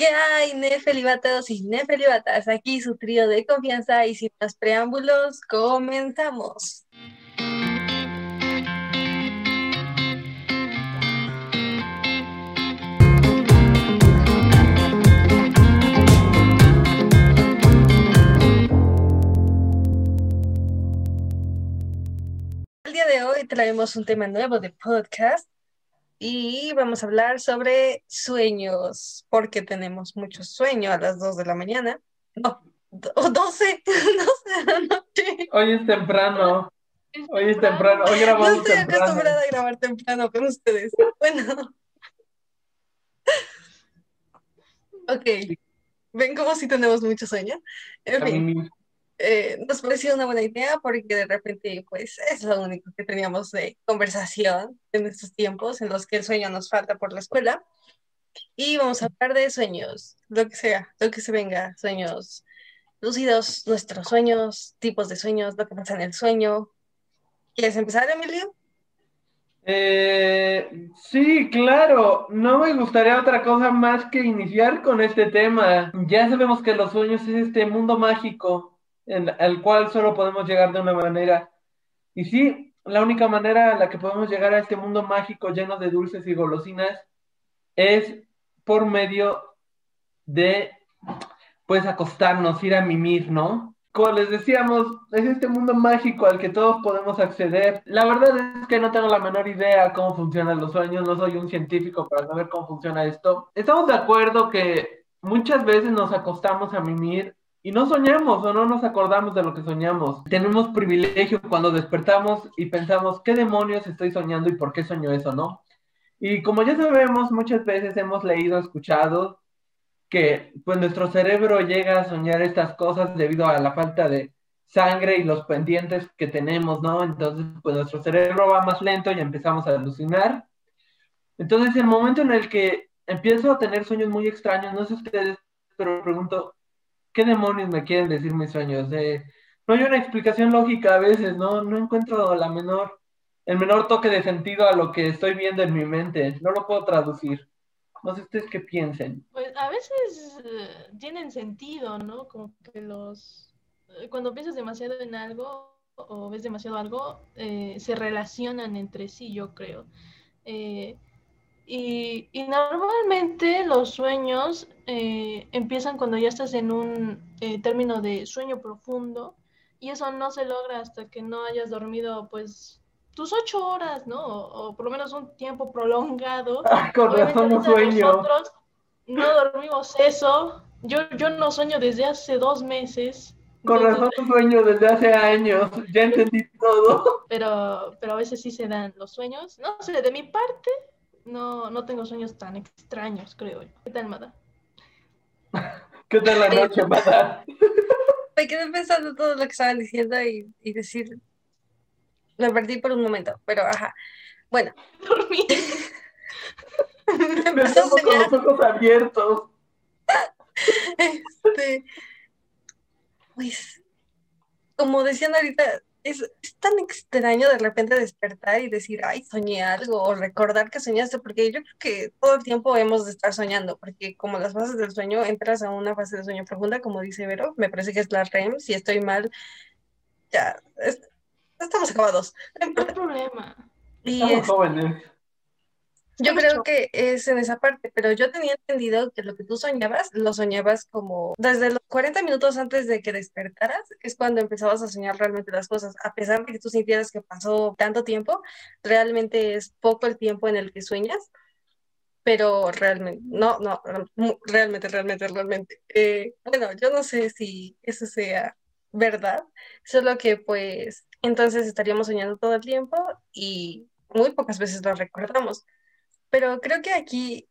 ¿Qué hay, nefelibatos y nefelibatas? Aquí su trío de confianza y sin más preámbulos, comenzamos. El día de hoy traemos un tema nuevo de podcast y vamos a hablar sobre sueños, porque tenemos mucho sueño a las 2 de la mañana. No, o 12, 12 de la noche. Hoy es temprano. Hoy es temprano. Hoy grabamos No estoy temprano. acostumbrada a grabar temprano con ustedes. Bueno. Ok. Ven como si tenemos mucho sueño. En A fin. Eh, nos pareció una buena idea porque de repente, pues, es lo único que teníamos de conversación en estos tiempos en los que el sueño nos falta por la escuela. Y vamos a hablar de sueños, lo que sea, lo que se venga, sueños lúcidos, nuestros sueños, tipos de sueños, lo que pasa en el sueño. ¿Quieres empezar, Emilio? Eh, sí, claro. No me gustaría otra cosa más que iniciar con este tema. Ya sabemos que los sueños es este mundo mágico en el cual solo podemos llegar de una manera. Y sí, la única manera en la que podemos llegar a este mundo mágico lleno de dulces y golosinas es por medio de, pues, acostarnos, ir a mimir, ¿no? Como les decíamos, es este mundo mágico al que todos podemos acceder. La verdad es que no tengo la menor idea cómo funcionan los sueños, no soy un científico para saber cómo funciona esto. Estamos de acuerdo que muchas veces nos acostamos a mimir y no soñamos o no nos acordamos de lo que soñamos. Tenemos privilegio cuando despertamos y pensamos, ¿qué demonios estoy soñando y por qué soñó eso, no? Y como ya sabemos, muchas veces hemos leído, escuchado que pues nuestro cerebro llega a soñar estas cosas debido a la falta de sangre y los pendientes que tenemos, ¿no? Entonces, pues nuestro cerebro va más lento y empezamos a alucinar. Entonces, el momento en el que empiezo a tener sueños muy extraños, no sé ustedes, pero pregunto, ¿qué demonios me quieren decir mis sueños? Eh, no hay una explicación lógica a veces, ¿no? No encuentro la menor, el menor toque de sentido a lo que estoy viendo en mi mente, no lo puedo traducir. No sé ustedes qué piensen. Pues a veces eh, tienen sentido, ¿no? Como que los... eh, Cuando piensas demasiado en algo o ves demasiado algo, eh, se relacionan entre sí, yo creo. Eh, y, y normalmente los sueños eh, empiezan cuando ya estás en un eh, término de sueño profundo y eso no se logra hasta que no hayas dormido pues tus ocho horas, ¿no? O, o por lo menos un tiempo prolongado. Ah, con razón no sueño. Nosotros no dormimos eso. Yo, yo no sueño desde hace dos meses. Con razón no sueño desde hace años. Ya entendí todo. pero, pero a veces sí se dan los sueños. No sé, de mi parte, no, no tengo sueños tan extraños, creo yo. ¿Qué tal, Mada? ¿Qué tal la noche, Mada? Me quedé pensando todo lo que estaban diciendo y, y decir, me perdí por un momento, pero ajá. Bueno, Dormí. me con los ojos abiertos. este, pues, como decían ahorita, es, es tan extraño de repente despertar y decir, ay, soñé algo, o recordar que soñaste, porque yo creo que todo el tiempo hemos de estar soñando, porque como las fases del sueño, entras a una fase de sueño profunda, como dice Vero, me parece que es la REM, si estoy mal, ya, es- estamos acabados. No hay problema. Y Estamos es- jóvenes. Yo creo que es en esa parte, pero yo tenía entendido que lo que tú soñabas, lo soñabas como desde los 40 minutos antes de que despertaras, es cuando empezabas a soñar realmente las cosas. A pesar de que tú sintieras que pasó tanto tiempo, realmente es poco el tiempo en el que sueñas, pero realmente, no, no, realmente, realmente, realmente. Eh, bueno, yo no sé si eso sea verdad, solo que pues entonces estaríamos soñando todo el tiempo y muy pocas veces lo recordamos. Pero creo que aquí,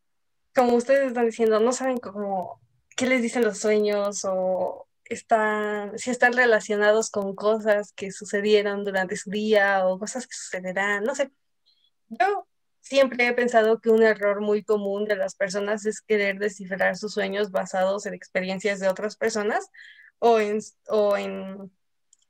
como ustedes están diciendo, no saben cómo, qué les dicen los sueños o están, si están relacionados con cosas que sucedieron durante su día o cosas que sucederán, no sé. Yo siempre he pensado que un error muy común de las personas es querer descifrar sus sueños basados en experiencias de otras personas o en, o en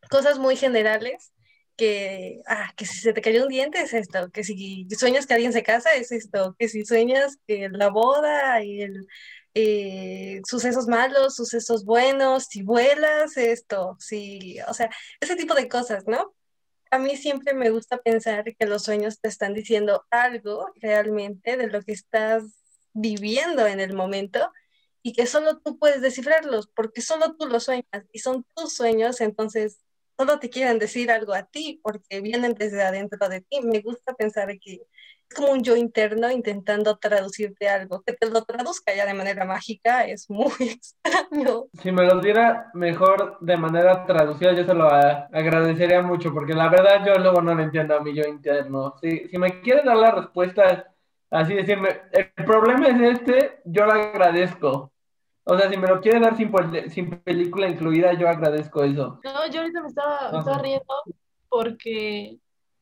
cosas muy generales que, ah, que si se te cayó un diente es esto, que si sueñas que alguien se casa es esto, que si sueñas que la boda y el, eh, sucesos malos, sucesos buenos, si vuelas, esto, si, o sea, ese tipo de cosas, ¿no? A mí siempre me gusta pensar que los sueños te están diciendo algo realmente de lo que estás viviendo en el momento y que solo tú puedes descifrarlos porque solo tú los sueñas y son tus sueños, entonces solo te quieren decir algo a ti porque vienen desde adentro de ti. Me gusta pensar que es como un yo interno intentando traducirte algo. Que te lo traduzca ya de manera mágica es muy extraño. Si me lo diera mejor de manera traducida, yo se lo agradecería mucho, porque la verdad yo luego no lo entiendo a mi yo interno. Si, me quiere dar la respuesta, así decirme, el problema es este, yo lo agradezco. O sea, si me lo quiere dar sin, sin película incluida, yo agradezco eso. No, yo ahorita me estaba, me estaba riendo porque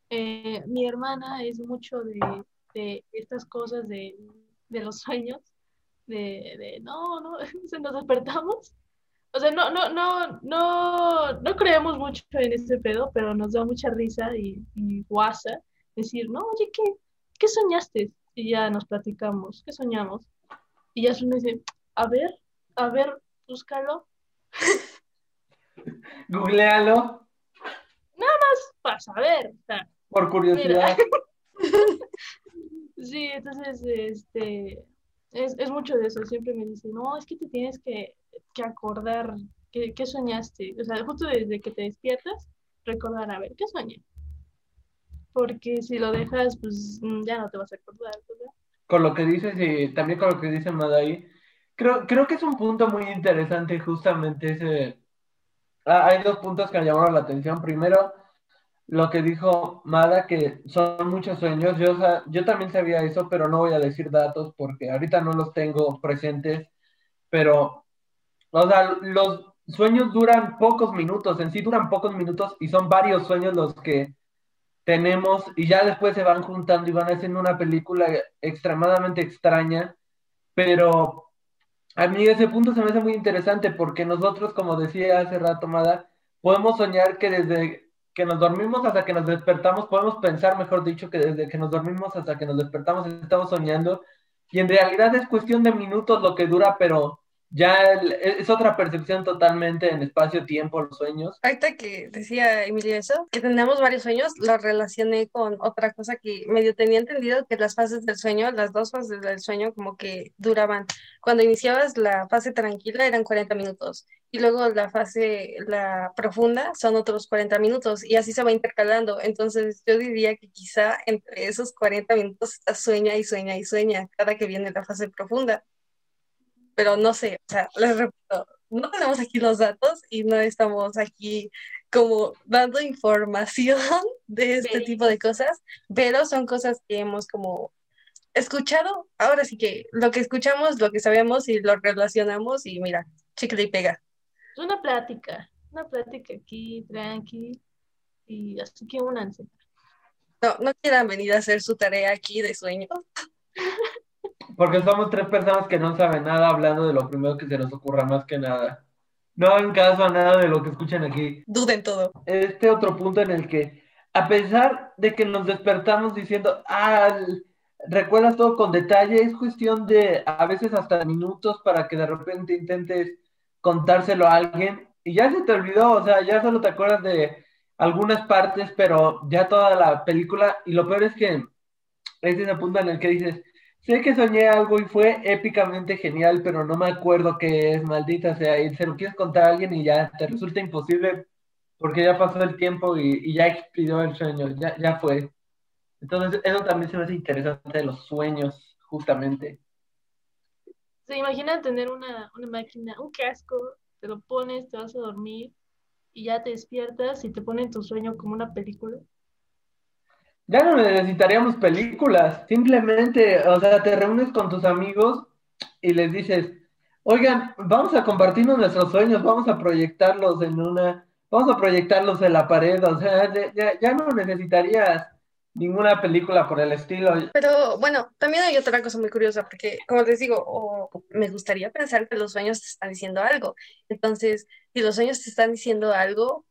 eh, mi hermana es mucho de, de estas cosas de, de, los sueños, de, de no, no, se nos despertamos. O sea, no, no, no, no, no creemos mucho en este pedo, pero nos da mucha risa y, y guasa decir, no, oye, ¿qué, ¿qué soñaste? Y ya nos platicamos, ¿qué soñamos? Y ya me dice, a ver, a ver, búscalo. Googlealo. Nada más para saber. O sea, por curiosidad. sí, entonces, este, es, es, mucho de eso. Siempre me dice, no, es que te tienes que, que acordar qué, qué, soñaste. O sea, justo desde que te despiertas, recordar, a ver, ¿qué soñé? Porque si lo dejas, pues mm, ya no te vas a acordar, Con lo que dices y también con lo que dice Madai, creo, creo que es un punto muy interesante justamente ese... Ah, hay dos puntos que me llamaron la atención. Primero, lo que dijo Mada, que son muchos sueños. Yo, yo también sabía eso, pero no voy a decir datos porque ahorita no los tengo presentes. Pero, o sea, los sueños duran pocos minutos, en sí duran pocos minutos y son varios sueños los que tenemos y ya después se van juntando y van haciendo una película extremadamente extraña. Pero a mí ese punto se me hace muy interesante porque nosotros, como decía hace rato Mada, podemos soñar que desde que nos dormimos hasta que nos despertamos, podemos pensar, mejor dicho, que desde que nos dormimos hasta que nos despertamos estamos soñando. Y en realidad es cuestión de minutos lo que dura, pero ya es otra percepción totalmente en espacio-tiempo, los sueños. Ahorita que decía Emilia eso, que tenemos varios sueños, lo relacioné con otra cosa que medio tenía entendido, que las fases del sueño, las dos fases del sueño como que duraban. Cuando iniciabas la fase tranquila eran 40 minutos y luego la fase, la profunda, son otros 40 minutos y así se va intercalando. Entonces yo diría que quizá entre esos 40 minutos sueña y sueña y sueña cada que viene la fase profunda. Pero no sé, o sea, les repito, no tenemos aquí los datos y no estamos aquí como dando información de este tipo de cosas, pero son cosas que hemos como escuchado. Ahora sí que lo que escuchamos, lo que sabemos y lo relacionamos y mira, chicle y pega una plática, una plática aquí, tranqui, y así que únanse. No, no quieran venir a hacer su tarea aquí de sueño. Porque somos tres personas que no saben nada hablando de lo primero que se nos ocurra más que nada. No hagan caso a nada de lo que escuchan aquí. Duden todo. Este otro punto en el que, a pesar de que nos despertamos diciendo, ah, recuerdas todo con detalle, es cuestión de a veces hasta minutos para que de repente intentes contárselo a alguien y ya se te olvidó, o sea, ya solo te acuerdas de algunas partes, pero ya toda la película, y lo peor es que es ese punto en el que dices, sé que soñé algo y fue épicamente genial, pero no me acuerdo qué es, maldita sea, y se lo quieres contar a alguien y ya te resulta imposible porque ya pasó el tiempo y, ya expidió el sueño, ya, ya fue. Entonces, eso también se me hace interesante de los sueños, justamente. ¿Se imaginan tener una, una máquina, un casco, te lo pones, te vas a dormir y ya te despiertas y te ponen tu sueño como una película? Ya no necesitaríamos películas, simplemente, o sea, te reúnes con tus amigos y les dices, oigan, vamos a compartirnos nuestros sueños, vamos a proyectarlos en una, vamos a proyectarlos en la pared, o sea, ya, ya no necesitarías ninguna película por el estilo. Pero bueno, también hay otra cosa muy curiosa, porque como les digo, me gustaría pensar que los sueños te están diciendo algo. Entonces, si los sueños te están diciendo algo,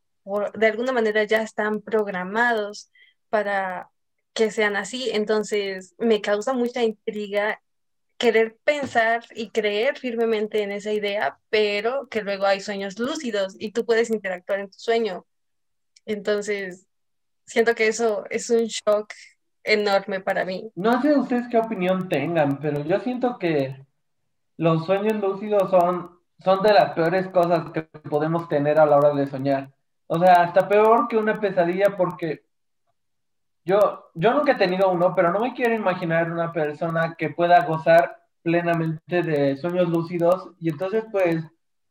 de alguna manera ya están programados para que sean así. Entonces, me causa mucha intriga querer pensar y creer firmemente en esa idea, pero que luego hay sueños lúcidos y tú puedes interactuar en tu sueño. Entonces, siento que eso es un shock enorme para mí. No sé ustedes qué opinión tengan, pero yo siento que los sueños lúcidos son, son de las peores cosas que podemos tener a la hora de soñar. O sea, hasta peor que una pesadilla porque yo, yo nunca he tenido uno, pero no me quiero imaginar una persona que pueda gozar plenamente de sueños lúcidos y entonces pues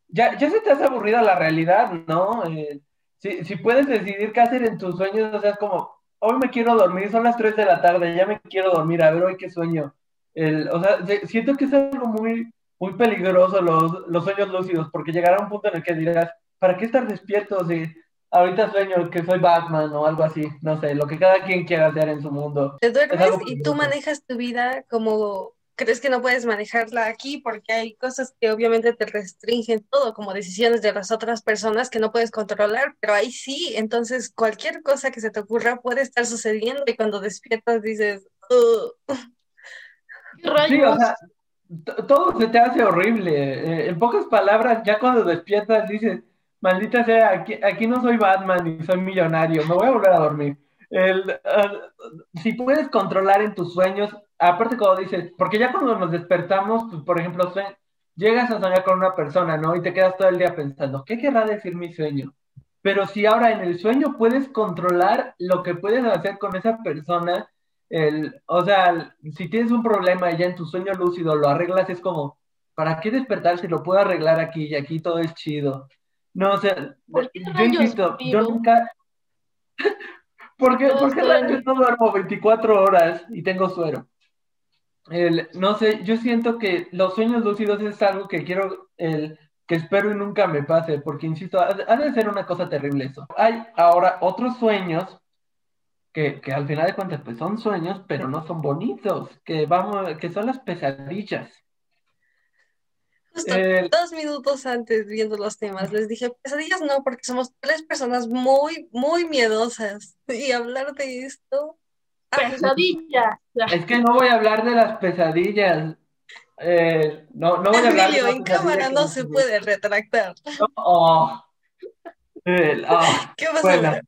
ya, ya se te hace aburrida la realidad, ¿no? Eh, si, si puedes decidir qué hacer en tus sueños, o sea, es como, hoy me quiero dormir, son las 3 de la tarde, ya me quiero dormir, a ver hoy qué sueño. El, o sea, siento que es algo muy, muy peligroso los, los sueños lúcidos, porque llegará un punto en el que dirás, ¿para qué estar despierto si ahorita sueño que soy Batman o algo así? No sé, lo que cada quien quiera hacer en su mundo. Te duermes y tú manejas tu vida como crees que no puedes manejarla aquí porque hay cosas que obviamente te restringen todo, como decisiones de las otras personas que no puedes controlar, pero ahí sí, entonces cualquier cosa que se te ocurra puede estar sucediendo y cuando despiertas dices, sí, o sea, todo se te hace horrible. Eh, en pocas palabras, ya cuando despiertas dices, maldita sea, aquí, no soy Batman y soy millonario, me voy a volver a dormir. Si puedes controlar en tus sueños, aparte como dices, porque ya cuando nos despertamos, pues, por ejemplo, llegas a soñar con una persona, ¿no? Y te quedas todo el día pensando, ¿qué querrá decir mi sueño? Pero si ahora en el sueño puedes controlar lo que puedes hacer con esa persona, o sea, si tienes un problema ya en tu sueño lúcido lo arreglas, es como, ¿para qué despertar si lo puedo arreglar aquí y aquí todo es chido? No, o sea, yo insisto, yo nunca... porque, porque yo no duermo 24 horas y tengo suero. El, no sé, yo siento que los sueños lúcidos es algo que quiero, el, que espero y nunca me pase, porque insisto, ha, de ser una cosa terrible eso. Hay ahora otros sueños que, que, al final de cuentas pues son sueños, pero no son bonitos, que vamos, que son las pesadillas. Justo dos minutos antes viendo los temas, les dije pesadillas no, porque somos tres personas muy, muy miedosas. Y hablar de esto Pesadillas. Es que no voy a hablar de las pesadillas. Eh, no, no voy a hablar en cámara no se puede retractar. Oh. ¿Qué pasa?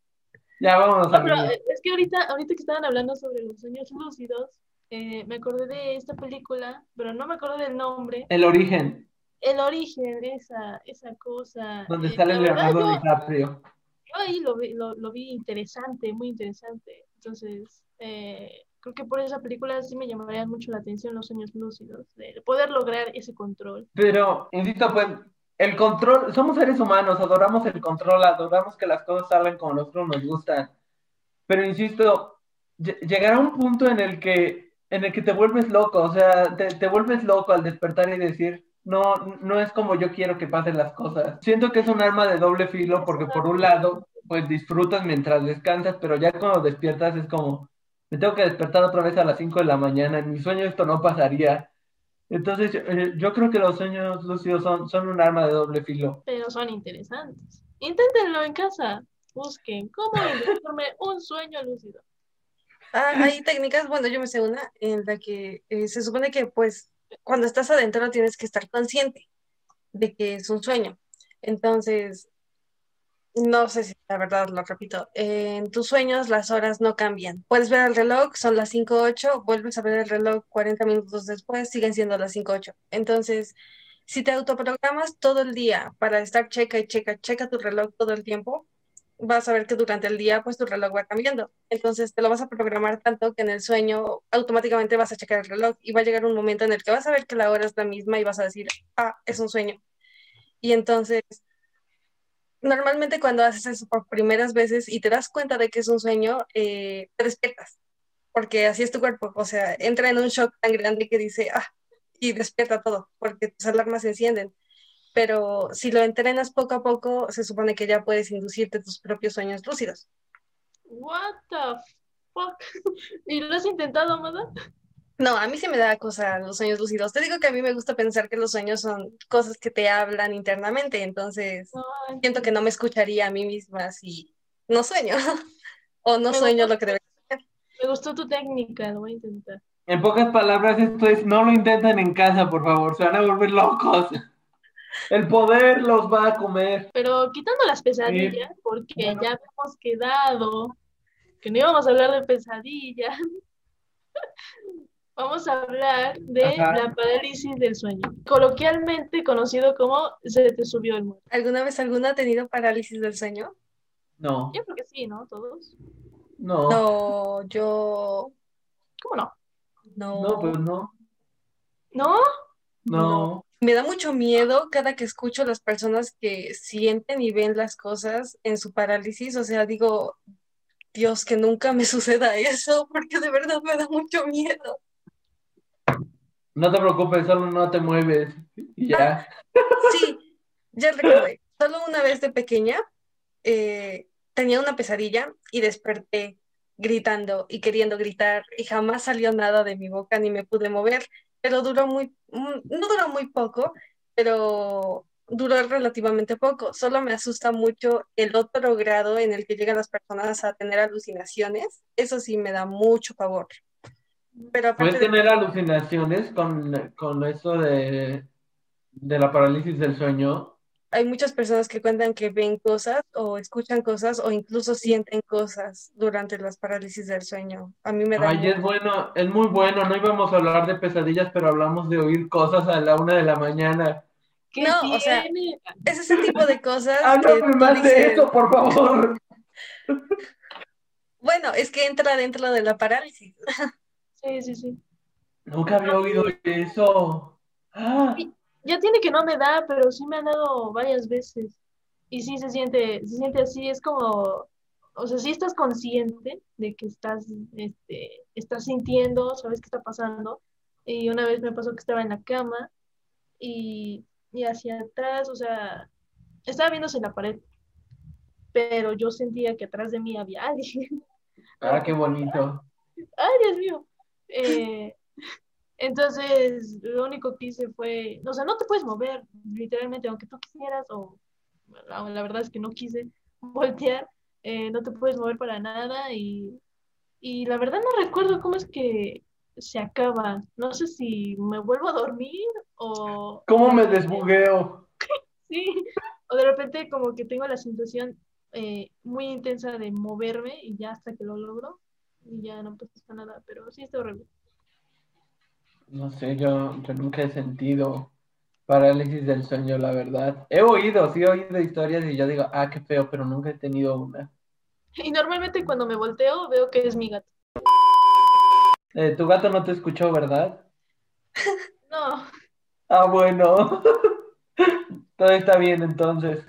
ya vamos a ver. Es que ahorita, ahorita que estaban hablando sobre los sueños lúcidos, eh, me acordé de esta película, pero no me acuerdo del nombre. El origen. El origen, esa, esa cosa. Donde eh, sale Leonardo DiCaprio. Yo ahí lo vi, lo, lo vi interesante, muy interesante. Entonces, eh, creo que por esa película sí me llamarían mucho la atención los sueños lúcidos, de poder lograr ese control. Pero, insisto, pues, el control, somos seres humanos, adoramos el control, adoramos que las cosas salgan como nosotros nos gustan. Pero, insisto, llegará un punto en el que, en el que te vuelves loco, o sea, te, te vuelves loco al despertar y decir, no, no es como yo quiero que pasen las cosas. Siento que es un arma de doble filo porque por un lado, pues disfrutas mientras descansas, pero ya cuando despiertas es como, me tengo que despertar otra vez a las 5 de la mañana, en mi sueño esto no pasaría. Entonces, eh, yo, creo que los sueños lúcidos son, son un arma de doble filo. Pero son interesantes. Inténtenlo en casa. Busquen cómo inventarme un sueño lúcido. Ah, hay técnicas, bueno, yo me sé una en la que eh, se supone que pues cuando estás adentro tienes que estar consciente de que es un sueño. Entonces, no sé si la verdad lo repito. en tus sueños las horas no cambian. Puedes ver el reloj, son las 5.08, vuelves a ver el reloj 40 minutos después, siguen siendo las 5.08. Entonces, si te autoprogramas todo el día para estar checa y checa, checa tu reloj todo el tiempo, vas a ver que durante el día pues tu reloj va cambiando. Entonces te lo vas a programar tanto que en el sueño automáticamente vas a checar el reloj y va a llegar un momento en el que vas a ver que la hora es la misma y vas a decir, ah, es un sueño. Y entonces normalmente cuando haces eso por primeras veces y te das cuenta de que es un sueño, eh, te despiertas, porque así es tu cuerpo, o sea, entra en un shock tan grande que dice, ah, y despierta todo, porque tus alarmas se encienden. Pero si lo entrenas poco a poco, se supone que ya puedes inducirte tus propios sueños lúcidos. What the fuck? ¿Y lo has intentado, Amada? No, a mí se me da cosa los sueños lúcidos. Te digo que a mí me gusta pensar que los sueños son cosas que te hablan internamente, entonces siento que no me escucharía a mí misma si no sueño o no sueño lo que debe ser. Me gustó tu técnica, lo voy a intentar. En pocas palabras, esto es, no lo intenten en casa, por favor, se van a volver locos. El poder los va a comer. Pero quitando las pesadillas, porque ya hemos quedado que no íbamos a hablar de pesadillas, vamos a hablar de la parálisis del sueño, coloquialmente conocido como se te subió el muerto. ¿Alguna vez alguna ha tenido parálisis del sueño? No. Yo creo que sí, ¿no? Todos. No. No, yo. ¿Cómo no? No. No, pues no. ¿No? No. Me da mucho miedo cada que escucho a las personas que sienten y ven las cosas en su parálisis. O sea, digo, Dios, que nunca me suceda eso, porque de verdad me da mucho miedo. No te preocupes, solo no te mueves y ya. Sí, ya recordé. Solo una vez de pequeña eh, tenía una pesadilla y desperté gritando y queriendo gritar y jamás salió nada de mi boca ni me pude mover, pero duró muy, mm, no duró muy poco, pero duró relativamente poco. Solo me asusta mucho el otro grado en el que llegan las personas a tener alucinaciones. Eso sí me da mucho favor. Pero ¿Puedes tener alucinaciones con, con eso de, de la parálisis del sueño? Hay muchas personas que cuentan que ven cosas o escuchan cosas o incluso sienten cosas durante las parálisis del sueño. A mí me da... Ay, es bueno, es muy bueno. No íbamos a hablar de pesadillas, pero hablamos de oír cosas a la una de la mañana. no, o sea, es ese tipo de cosas. Háblame más de eso, por favor. Bueno, es que entra dentro de la parálisis. Sí, sí, sí. Nunca había oído eso. Ah ya tiene que no me da, pero sí me han dado varias veces. Y sí se siente, se siente así, es como, o sea, sí estás consciente de que estás, este, estás sintiendo, sabes qué está pasando. Y una vez me pasó que estaba en la cama y, y hacia atrás, o sea, estaba viéndose en la pared, pero yo sentía que atrás de mí había alguien. Ah, qué bonito. Ay, Dios mío. Eh, entonces, lo único que hice fue, o sea, no te puedes mover, literalmente, aunque tú quisieras, o la verdad es que no quise voltear, eh, no te puedes mover para nada y, y la verdad no recuerdo cómo es que se acaba. No sé si me vuelvo a dormir o... ¿Cómo me desbugueo? sí, o de repente como que tengo la sensación eh, muy intensa de moverme y ya hasta que lo logro y ya no pasa nada, pero sí está horrible. No sé, yo, yo nunca he sentido parálisis del sueño, la verdad. He oído, sí he oído historias y yo digo, ah, qué feo, pero nunca he tenido una. Y normalmente cuando me volteo veo que es mi gato. Eh, tu gato no te escuchó, ¿verdad? No. Ah, bueno. todo está bien entonces.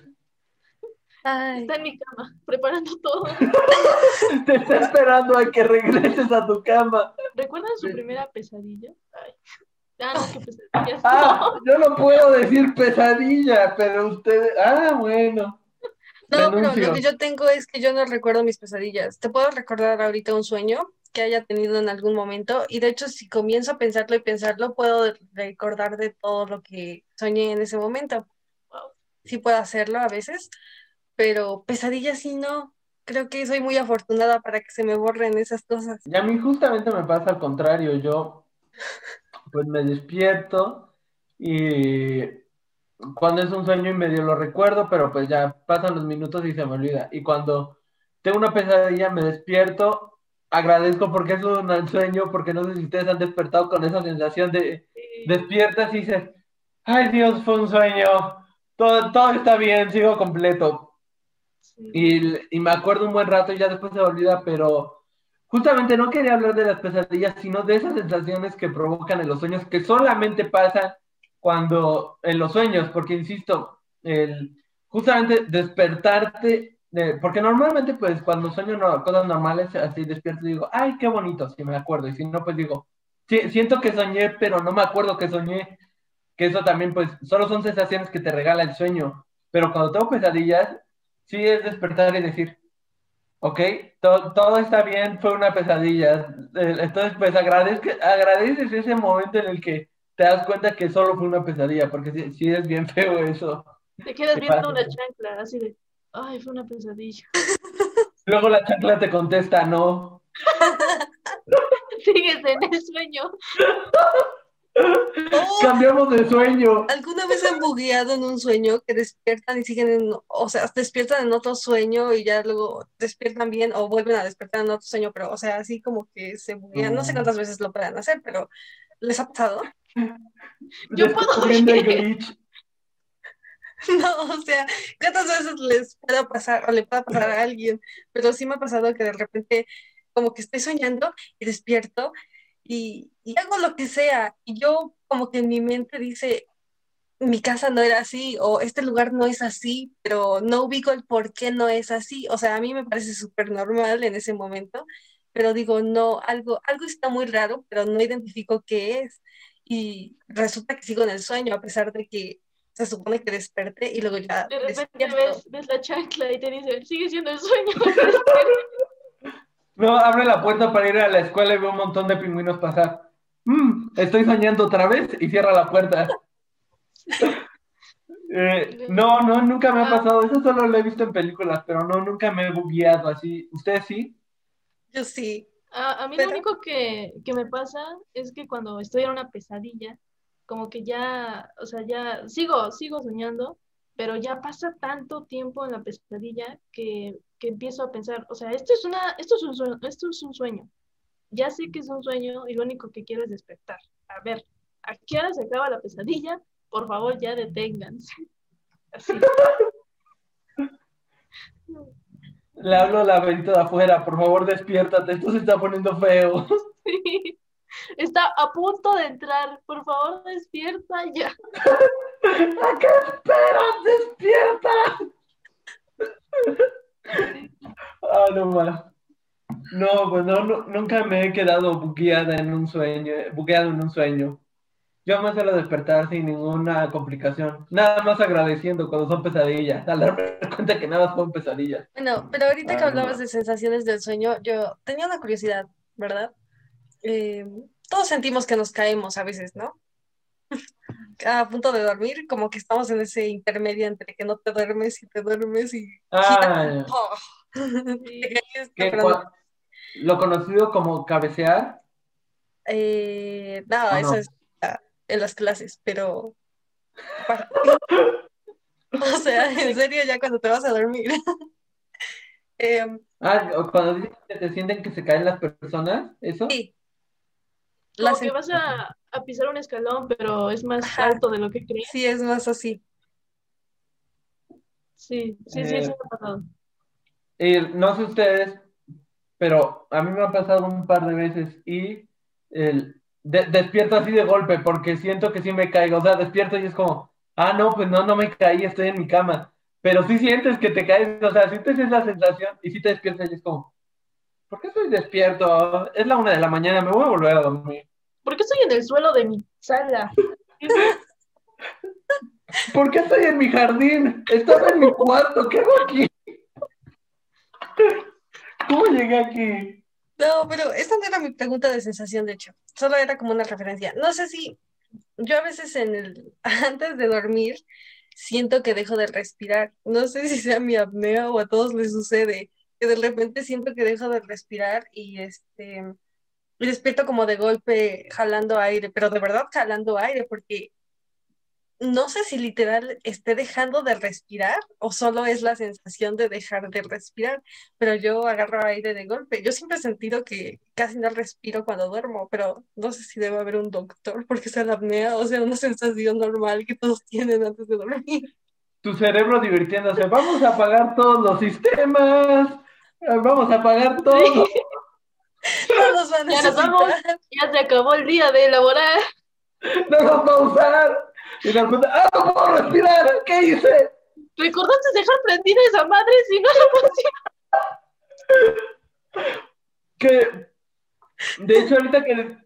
Está en mi cama, preparando todo. Te está esperando a que regreses a tu cama. ¿Recuerdan su primera pesadilla? Ay. Ah, no, qué pesadilla. Ah, yo no puedo decir pesadilla, pero ustedes. Ah, bueno. No, pero lo que yo tengo es que yo no recuerdo mis pesadillas. Te puedo recordar ahorita un sueño que haya tenido en algún momento y de hecho si comienzo a pensarlo y pensarlo puedo recordar de todo lo que soñé en ese momento. Sí puedo hacerlo a veces, pero pesadillas sí no. Creo que soy muy afortunada para que se me borren esas cosas. Y a mí justamente me pasa al contrario, yo pues me despierto y cuando es un sueño y medio lo recuerdo, pero pues ya pasan los minutos y se me olvida. Y cuando tengo una pesadilla me despierto, agradezco porque es un sueño, porque no sé si ustedes han despertado con esa sensación de despiertas y dices, ay Dios, fue un sueño, todo, todo está bien, sigo completo y, me acuerdo un buen rato y ya después se olvida, pero justamente no quería hablar de las pesadillas, sino de esas sensaciones que provocan en los sueños, que solamente pasan cuando en los sueños, porque insisto, el justamente despertarte, porque normalmente pues cuando sueño no, cosas normales, así despierto y digo, ay, qué bonito, si me acuerdo, y si no, pues digo, siento que soñé, pero no me acuerdo que soñé, que eso también pues solo son sensaciones que te regala el sueño, pero cuando tengo pesadillas, sí es despertar y decir, ok, todo está bien, fue una pesadilla. Eh, entonces, pues agradezco, agradeces ese momento en el que te das cuenta que solo fue una pesadilla, porque sí, es bien feo eso. Te quedas viendo una chancla, así de, ay, fue una pesadilla. Luego la chancla te contesta, no. sigues en el sueño. Oh, Cambiamos de sueño. ¿Alguna vez han bugueado en un sueño que despiertan y siguen en, o sea, despiertan en otro sueño y ya luego despiertan bien o vuelven a despertar en otro sueño, pero, o sea, así como que se buguean, no sé cuántas veces lo puedan hacer, pero ¿les ha pasado? Yo puedo. No, o sea, ¿cuántas veces les puede pasar o le puede pasar a alguien? Pero sí me ha pasado que de repente como que estoy soñando y despierto y, y hago lo que sea y yo como que en mi mente dice, mi casa no era así o este lugar no es así, pero no ubico el por qué no es así. O sea, a mí me parece súper normal en ese momento, pero digo, no, algo, algo está muy raro, pero no identifico qué es. Y resulta que sigo en el sueño a pesar de que se supone que desperté y luego ya De repente ves, ves la chancla y te dice, sigue siendo el sueño. No, abre la puerta para ir a la escuela y ve un montón de pingüinos pasar. Mm, estoy soñando otra vez y cierra la puerta. Eh, no, no, nunca me ha pasado. Eso solo lo he visto en películas, pero no, nunca me he bugueado así. ¿Ustedes sí? Yo sí. A, a mí Pero- lo único que, que me pasa es que cuando estoy en una pesadilla, como que ya, o sea, ya sigo, sigo soñando, pero ya pasa tanto tiempo en la pesadilla que, que empiezo a pensar, o sea, esto es una, esto es un sueño, esto es un sueño. Ya sé que es un sueño y lo único que quiero es despertar. A ver, ¿a qué hora se acaba la pesadilla? Por favor, ya deténganse. Así. Le hablo a la ventana de afuera, por favor despiértate, esto se está poniendo feo. Sí. Está a punto de entrar. Por favor, despierta ya. ¿A qué esperas? ¡Despierta! Ah, no más. No, pues no, no, nunca me he quedado bugueada en un sueño, eh, bugueado en un sueño. Yo me suelo despertar sin ninguna complicación, nada más agradeciendo cuando son pesadillas, al darme cuenta que nada más son pesadillas. Bueno, pero ahorita que Ah, no. hablabas de sensaciones del sueño, yo tenía una curiosidad, ¿verdad? Eh, todos sentimos que nos caemos a veces, ¿no? A punto de dormir, como que estamos en ese intermedio entre que no te duermes y te duermes y Ah, ¡oh! Que lo conocido como cabecear, Eh, no, ¿O eso no? es ah, en las clases, pero o sea, en serio, ya cuando te vas a dormir. Em, ah, cuando dicen que te sienten que se caen las personas, ¿eso? sí, Como las que vas a, a pisar un escalón, pero es más Ajá. alto de lo que crees. sí es más así. Sí, sí, sí, Eh, sí me ha pasado. Y no sé ustedes, pero a mí me ha pasado un par de veces y el, de- despierto así de golpe porque siento que sí me caigo. O sea, despierto y es como, ah, no, pues no, no me caí, estoy en mi cama. Pero sí sientes que te caes, o sea, sientes esa sensación y sí te despiertas y es como, ¿por qué estoy despierto? Es la una de la mañana, me voy a volver a dormir. ¿Por qué estoy en el suelo de mi sala? ¿Por qué estoy en mi jardín? Estaba en mi cuarto, ¿qué hago aquí? ¿Cómo llegué aquí? No, pero esta no era mi pregunta de sensación, de hecho. Solo era como una referencia. No sé si yo a veces en el antes de dormir siento que dejo de respirar. No sé si sea mi apnea o a todos les sucede, que de repente siento que dejo de respirar y este y despierto como de golpe jalando aire, pero de verdad jalando aire porque no sé si literal esté dejando de respirar o solo es la sensación de dejar de respirar pero yo agarro aire de golpe. Yo siempre he sentido que casi no respiro cuando duermo, pero no sé si debe haber un doctor porque sea la apnea o sea una sensación normal que todos tienen antes de dormir. Tu cerebro divirtiéndose, vamos a apagar todos los sistemas, vamos a apagar todo. No van a Ya nos vamos. necesitar. Ya se acabó el día de elaborar. no nos va a usar. Y de repente, ¡ah, no puedo respirar! ¿Qué hice? ¿Recordaste dejar prendida esa madre si no lo funciona? Que, de hecho, ahorita que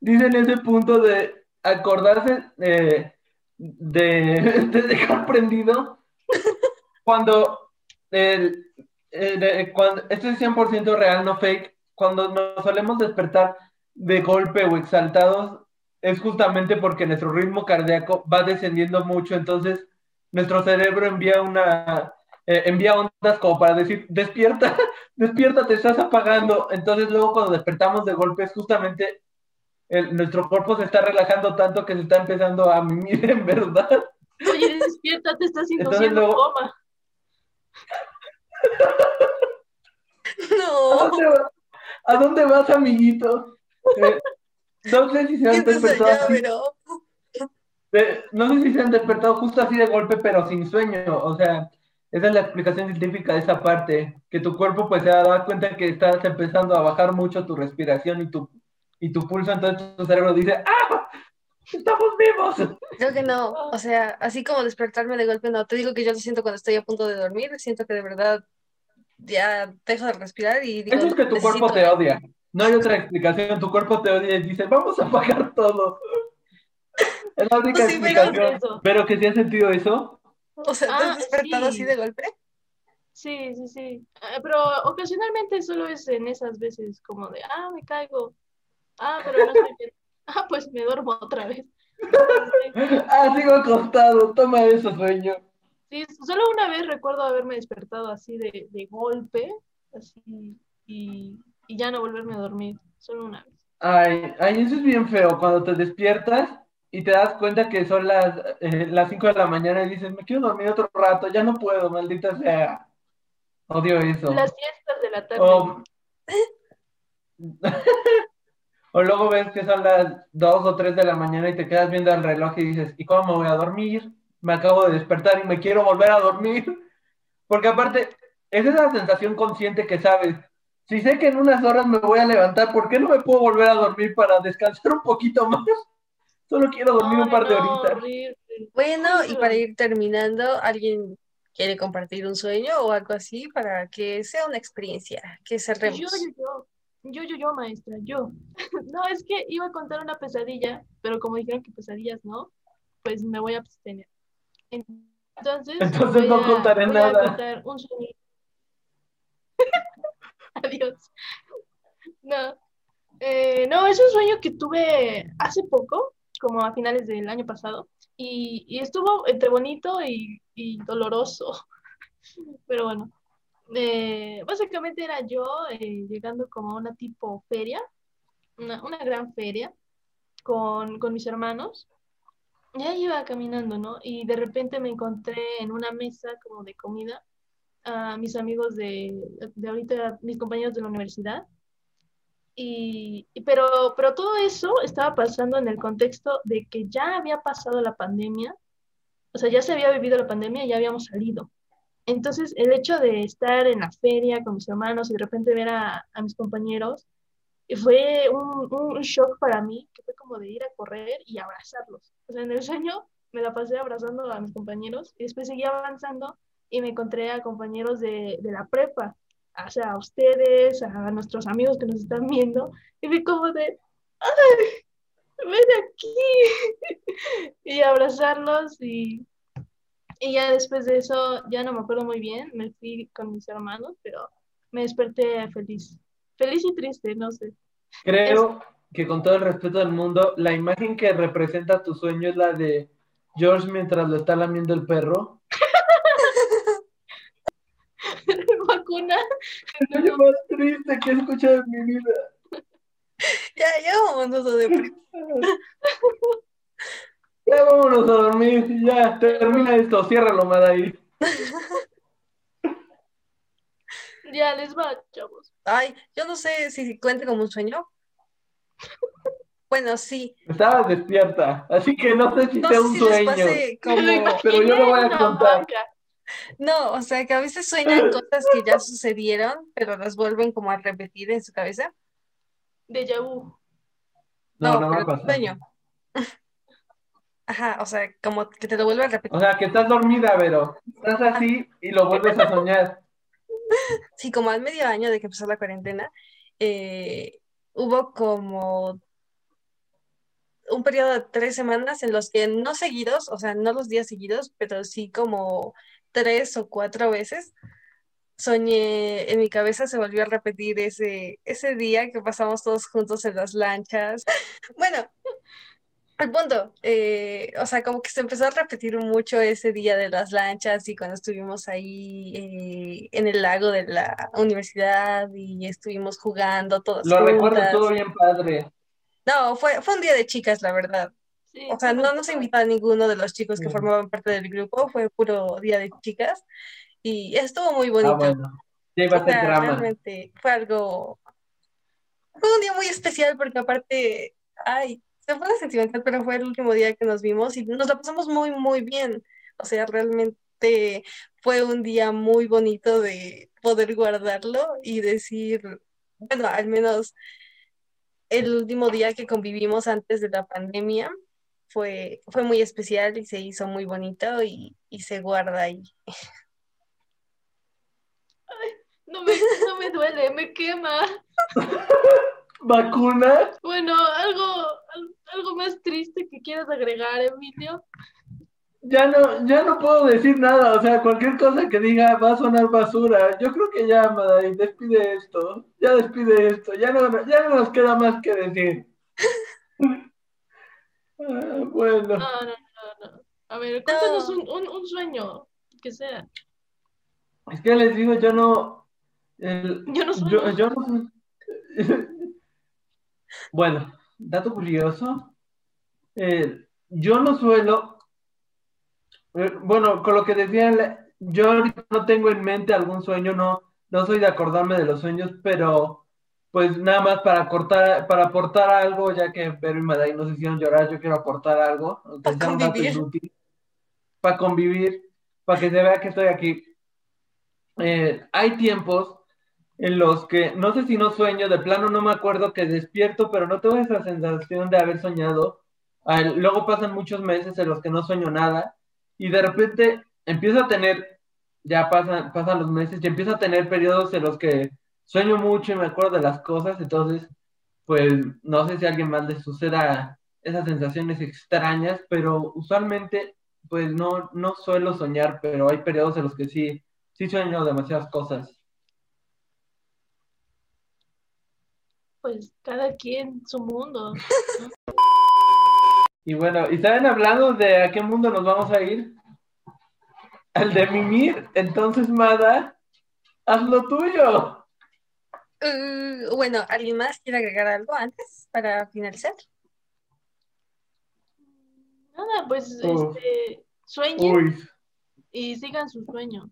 dicen ese punto de acordarse eh, de, de dejar prendido, cuando, el, eh, de- cuando esto es 100% real, no fake, cuando nos solemos despertar de golpe o exaltados, es justamente porque nuestro ritmo cardíaco va descendiendo mucho, entonces nuestro cerebro envía una eh, envía ondas como para decir, despierta, despierta, te estás apagando. Entonces luego cuando despertamos de golpe es justamente nuestro cuerpo se está relajando tanto que se está empezando a mimir en verdad. Oye, despierta, te estás induciendo luego... coma. No. ¿A dónde, vas? ¿A dónde vas, amiguito? Eh, no sé si se han despertado. no sé si se han despertado justo así de golpe, pero sin sueño. O sea, esa es la explicación científica de esa parte, que tu cuerpo pues se da cuenta que estás empezando a bajar mucho tu respiración y tu, y tu pulso, entonces tu cerebro dice, ¡ah! ¡Estamos vivos! Creo que no, o sea, así como despertarme de golpe, no, te digo que yo lo siento cuando estoy a punto de dormir, siento que de verdad ya dejo de respirar y digo, Eso es que tu cuerpo te odia, no hay otra explicación, tu cuerpo te odia y dice, vamos a apagar todo. Es la única explicación. Pero, que si has sentido eso. O sea, ¿te has ah, despertado así de golpe? Sí, sí, sí. Ah, pero ocasionalmente solo es en esas veces como de, ah, me caigo. Ah, pero no estoy bien. Ah, pues me duermo otra vez. ah, sigo acostado, toma eso, sueño. Sí, solo una vez recuerdo haberme despertado así de, de golpe, así, y, y ya no volverme a dormir, solo una vez. Ay, ay, eso es bien feo, cuando te despiertas y te das cuenta que son las, eh, las 5 de la mañana y dices, me quiero dormir otro rato, ya no puedo, maldita sea. Odio eso. Las fiestas de la tarde. O, luego ves que son las 2 o 3 de la mañana y te quedas viendo el reloj y dices, ¿y cómo me voy a dormir? Me acabo de despertar y me quiero volver a dormir. Porque aparte, esa es la sensación consciente que sabes. Si sé que en unas horas me voy a levantar, ¿por qué no me puedo volver a dormir para descansar un poquito más? Solo quiero dormir un par de horitas. Bueno, y para ir terminando, ¿alguien quiere compartir un sueño o algo así para que sea una experiencia que cerremos? Yo, yo, yo. Yo, yo, yo, maestra, yo. no, es que iba a contar una pesadilla, pero como dijeron que pesadillas no, pues me voy a abstener. Entonces, Entonces no contaré voy nada. A contar un sueño. Adiós. No. Eh, no, es un sueño que tuve hace poco, como a finales del año pasado, y, estuvo entre bonito y, doloroso, pero bueno, eh, básicamente era yo eh, llegando como a una tipo feria, una, gran feria, con, mis hermanos, y ahí iba caminando, ¿no? Y de repente me encontré en una mesa como de comida a mis amigos de, de ahorita, mis compañeros de la universidad, y, pero, pero todo eso estaba pasando en el contexto de que ya había pasado la pandemia, o sea, ya se había vivido la pandemia y ya habíamos salido. Entonces, el hecho de estar en la feria con mis hermanos y de repente ver a, a mis compañeros, fue un, un, shock para mí, que fue como de ir a correr y abrazarlos. O sea, en el sueño me la pasé abrazando a mis compañeros y después seguí avanzando y me encontré a compañeros de, de la prepa o sea, a ustedes, a nuestros amigos que nos están viendo, y vi como de, ¡ay! ¡Ven aquí! y abrazarlos y, y ya después de eso, ya no me acuerdo muy bien, me fui con mis hermanos, pero me desperté feliz. Feliz y triste, no sé. Creo que con todo el respeto del mundo, la imagen que representa tu sueño es la de George mientras lo está lamiendo el perro. vacuna. Es lo más triste que he escuchado en mi vida. Ya, ya vámonos a dormir. Ya vámonos a dormir. Ya, termina esto. Ciérralo, ahí. Ya les va, chavos. Ay, yo no sé si cuenta como un sueño. Bueno, sí. Estaba despierta, así que no sé si sea un sueño. Pero yo lo voy a contar. No, o sea, que a veces sueñan cosas que ya sucedieron, pero las vuelven como a repetir en su cabeza. De vu. No, no, no pero sueño. Ajá, o sea, como que te lo vuelve a repetir. O sea, que estás dormida, pero estás así y lo vuelves a soñar. Sí, como al medio año de que empezó la cuarentena, eh, hubo como un periodo de tres semanas en los que no seguidos, o sea, no los días seguidos, pero sí como tres o cuatro veces, soñé, en mi cabeza se volvió a repetir ese, ese día que pasamos todos juntos en las lanchas. Bueno, Al punto, eh, o sea, como que se empezó a repetir mucho ese día de las lanchas y cuando estuvimos ahí eh, en el lago de la universidad y estuvimos jugando todas Lo recuerdo todo bien padre. No, fue, fue un día de chicas, la verdad. Sí, O sea, no nos invitó a ninguno de los chicos que formaban parte del grupo, fue puro día de chicas y estuvo muy Ah, bonito. bueno. Ya iba a O ser sea, drama. realmente fue algo, fue un día muy especial porque aparte, ay, se fue sentimental, pero fue el último día que nos vimos y nos la pasamos muy, muy bien. O sea, realmente fue un día muy bonito de poder guardarlo y decir, bueno, al menos el último día que convivimos antes de la pandemia fue, fue muy especial y se hizo muy bonito y, y se guarda ahí. No me, no me duele, me quema. ¿Vacuna? Bueno, algo, al- algo más triste que quieras agregar, Emilio. Ya no, ya no puedo decir nada, o sea, cualquier cosa que diga va a sonar basura. Yo creo que ya, Madai, despide esto, ya despide esto, ya no, ya no nos queda más que decir. Ah, bueno, No, no, no, no. A ver, cuéntanos un, un, un sueño, que sea. es que les digo, yo no, el- Yo no sueño. yo, yo no- Bueno, dato curioso, eh, yo no suelo, eh, bueno, con lo que decía, yo ahorita no tengo en mente algún sueño, no, no soy de acordarme de los sueños, pero pues nada más para cortar, para aportar algo, ya que Pedro y Madai nos hicieron llorar, yo quiero aportar algo, aunque Para sea un dato convivir. inútil, para convivir, para que se vea que estoy aquí. Eh, hay tiempos en los que no sé si no sueño, de plano no me acuerdo que despierto, pero no tengo esa sensación de haber soñado. Luego pasan muchos meses en los que no sueño nada y de repente empiezo a tener, ya pasan, pasan los meses y empiezo a tener periodos en los que sueño mucho y me acuerdo de las cosas, entonces pues no sé si a alguien más le suceda esas sensaciones extrañas, pero usualmente pues no, no suelo soñar, pero hay periodos en los que sí, sí sueño demasiadas cosas. Pues cada quien su mundo. Y bueno, ¿y saben hablando de a qué mundo nos vamos a ir? Al de Mimir. Entonces, Mada, haz lo tuyo. Uh, bueno, ¿alguien más quiere agregar algo antes para finalizar? Nada, pues Uf. este, sueñen Uy, y sigan sus sueños.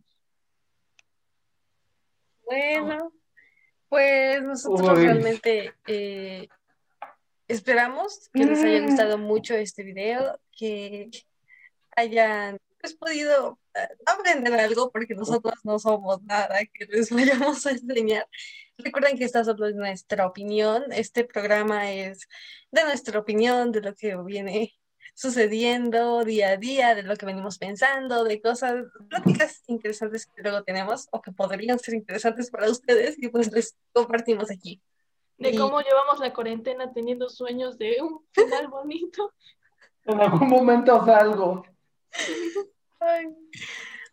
Bueno, pues nosotros Uy. realmente eh, esperamos que les haya Mm. gustado mucho este video, que hayan pues podido eh, aprender algo, porque nosotros no somos nada que les vayamos a enseñar. Recuerden que esta solo es nuestra opinión, este programa es de nuestra opinión, de lo que viene sucediendo día a día, de lo que venimos pensando, de cosas, pláticas interesantes que luego tenemos o que podrían ser interesantes para ustedes y pues les compartimos aquí. De Y- cómo llevamos la cuarentena teniendo sueños de un final bonito. en algún momento salgo. Ay.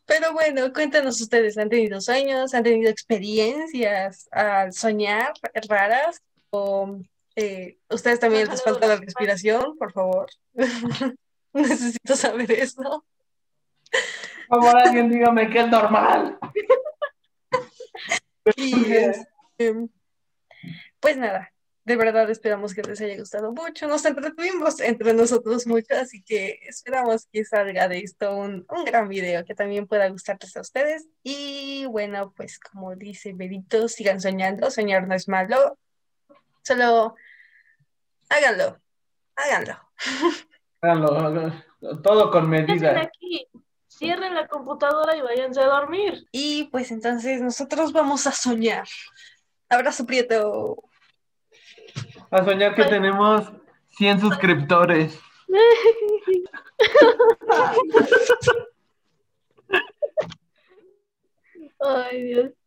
Pero bueno, cuéntanos ustedes, ¿han tenido sueños? ¿Han tenido experiencias al soñar raras? ¿O eh, ustedes también ¿Han les falta la respiración? Por favor. Necesito saber eso. Por favor, alguien dígame que es normal. Y este, pues nada, de verdad esperamos que les haya gustado mucho. Nos entretuvimos entre nosotros mucho, así que esperamos que salga de esto un, un gran video que también pueda gustarles a ustedes. Y bueno, pues como dice Berito, sigan soñando, soñar no es malo, solo háganlo, háganlo. Háganlo. Todo con ¿Qué hacen medida. aquí? Cierren la computadora y váyanse a dormir. Y pues entonces nosotros vamos a soñar. Abrazo Prieto. A soñar que tenemos 100 suscriptores. Ay, Dios.